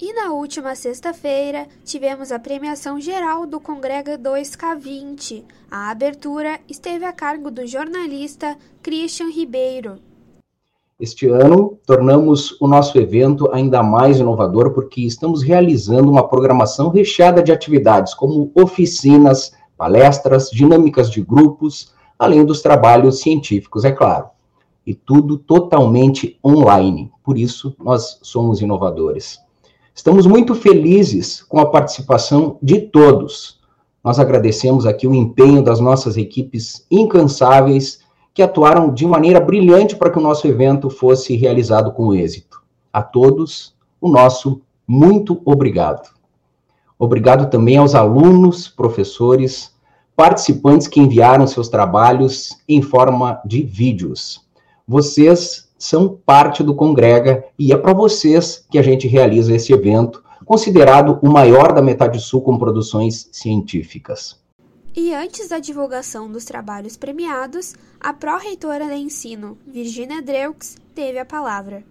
E na última sexta-feira, tivemos a premiação geral do Congrega 2K20. A abertura esteve a cargo do jornalista Christian Ribeiro. Este ano, tornamos o nosso evento ainda mais inovador porque estamos realizando uma programação recheada de atividades como oficinas, palestras, dinâmicas de grupos, além dos trabalhos científicos, é claro. E tudo totalmente online. Por isso, nós somos inovadores. Estamos muito felizes com a participação de todos. Nós agradecemos aqui o empenho das nossas equipes incansáveis que atuaram de maneira brilhante para que o nosso evento fosse realizado com êxito. A todos, o nosso muito obrigado. Obrigado também aos alunos, professores, participantes que enviaram seus trabalhos em forma de vídeos. Vocês são parte do Congrega e é para vocês que a gente realiza esse evento, considerado o maior da Metade Sul com produções científicas. E antes da divulgação dos trabalhos premiados, a pró-reitora de ensino, Virginia Dreux, teve a palavra.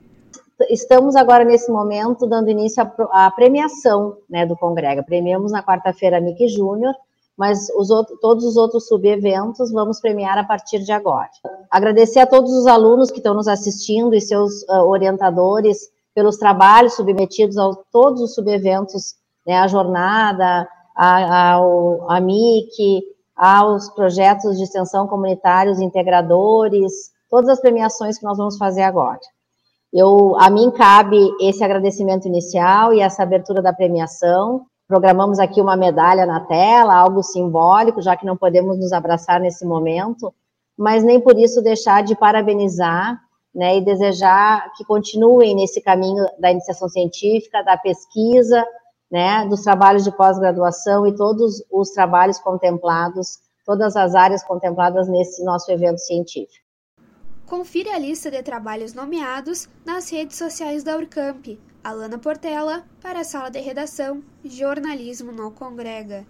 Estamos agora, nesse momento, dando início à premiação né, do Congrega. Premiamos na quarta-feira a Mickey Júnior, mas os outros, todos os outros subeventos vamos premiar a partir de agora. Agradecer a todos os alunos que estão nos assistindo e seus uh, orientadores pelos trabalhos submetidos a todos os subeventos, né, a jornada, a, ao, a MIC, aos projetos de extensão comunitários integradores, todas as premiações que nós vamos fazer agora. Eu, a mim cabe esse agradecimento inicial e essa abertura da premiação, Programamos aqui uma medalha na tela, algo simbólico, já que não podemos nos abraçar nesse momento, mas nem por isso deixar de parabenizar né, e desejar que continuem nesse caminho da iniciação científica, da pesquisa, né, dos trabalhos de pós-graduação e todos os trabalhos contemplados, todas as áreas contempladas nesse nosso evento científico. Confira a lista de trabalhos nomeados nas redes sociais da Urcamp. Alana Portela, para a Sala de Redação, Jornalismo no Congrega.